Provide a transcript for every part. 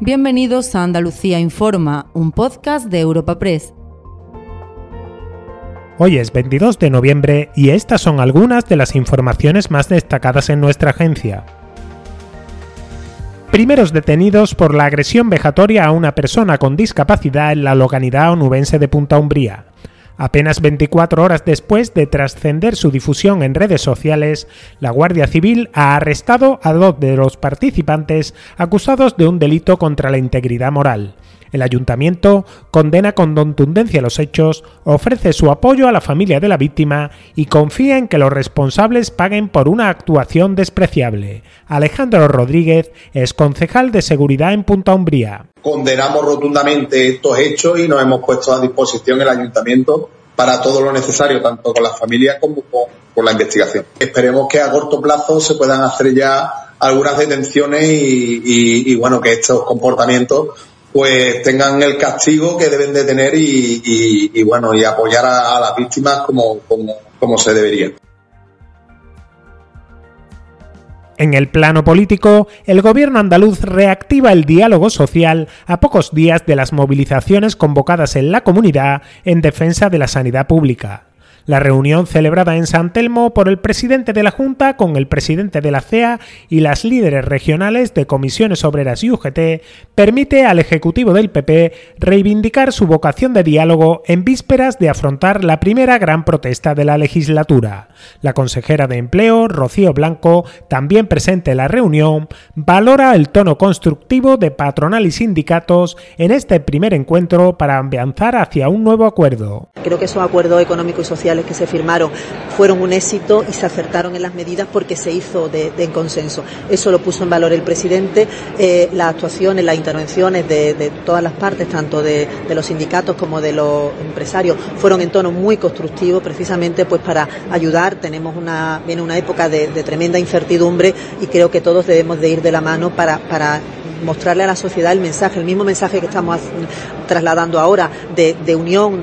Bienvenidos a Andalucía Informa, un podcast de Europa Press. Hoy es 22 de noviembre y estas son algunas de las informaciones más destacadas en nuestra agencia. Primeros detenidos por la agresión vejatoria a una persona con discapacidad en la localidad onubense de Punta Umbría. Apenas 24 horas después de trascender su difusión en redes sociales, la Guardia Civil ha arrestado a dos de los participantes acusados de un delito contra la integridad moral. El ayuntamiento condena con contundencia los hechos, ofrece su apoyo a la familia de la víctima y confía en que los responsables paguen por una actuación despreciable. Alejandro Rodríguez es concejal de seguridad en Punta Umbría. Condenamos rotundamente estos hechos y nos hemos puesto a disposición el ayuntamiento para todo lo necesario, tanto con las familias como con, la investigación. Esperemos que a corto plazo se puedan hacer ya algunas detenciones y bueno, que estos comportamientos pues tengan el castigo que deben de tener y, bueno, y apoyar a, las víctimas como, como se debería. En el plano político, el gobierno andaluz reactiva el diálogo social a pocos días de las movilizaciones convocadas en la comunidad en defensa de la sanidad pública. La reunión celebrada en San Telmo por el presidente de la Junta con el presidente de la CEA y las líderes regionales de comisiones obreras y UGT permite al Ejecutivo del PP reivindicar su vocación de diálogo en vísperas de afrontar la primera gran protesta de la legislatura. La consejera de Empleo, Rocío Blanco, también presente en la reunión, valora el tono constructivo de patronal y sindicatos en este primer encuentro para avanzar hacia un nuevo acuerdo. Creo que esos acuerdos económicos y que se firmaron fueron un éxito y se acertaron en las medidas porque se hizo de, consenso. Eso lo puso en valor el presidente. Eh, las actuaciones, las intervenciones de, todas las partes, tanto de, los sindicatos como de los empresarios, fueron en tono muy constructivo, precisamente pues para ayudar. Tenemos una, viene una época de, tremenda incertidumbre y creo que todos debemos de ir de la mano para, para mostrarle a la sociedad el mensaje, el mismo mensaje que estamos trasladando ahora de unión.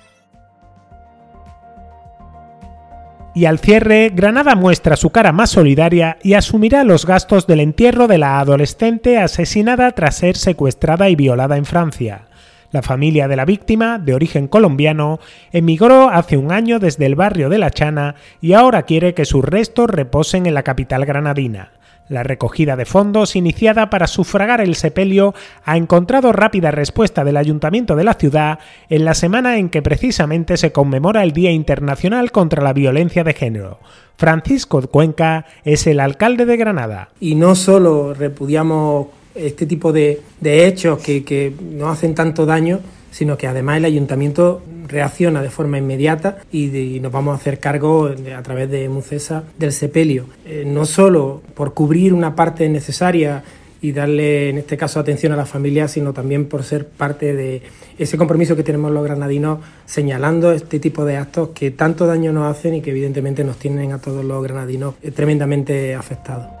Y al cierre, Granada muestra su cara más solidaria y asumirá los gastos del entierro de la adolescente asesinada tras ser secuestrada y violada en Francia. La familia de la víctima, de origen colombiano, emigró hace un año desde el barrio de La Chana y ahora quiere que sus restos reposen en la capital granadina. La recogida de fondos, iniciada para sufragar el sepelio, ha encontrado rápida respuesta del Ayuntamiento de la ciudad en la semana en que precisamente se conmemora el Día Internacional contra la Violencia de Género. Francisco Cuenca es el alcalde de Granada. Y no solo repudiamos este tipo de, hechos que, que nos hacen tanto daño, sino que además el ayuntamiento reacciona de forma inmediata y, nos vamos a hacer cargo a través de Mucesa del sepelio, eh, no solo por cubrir una parte necesaria y darle en este caso atención a la familia, sino también por ser parte de ese compromiso que tenemos los granadinos señalando este tipo de actos que tanto daño nos hacen y que evidentemente nos tienen a todos los granadinos tremendamente afectados.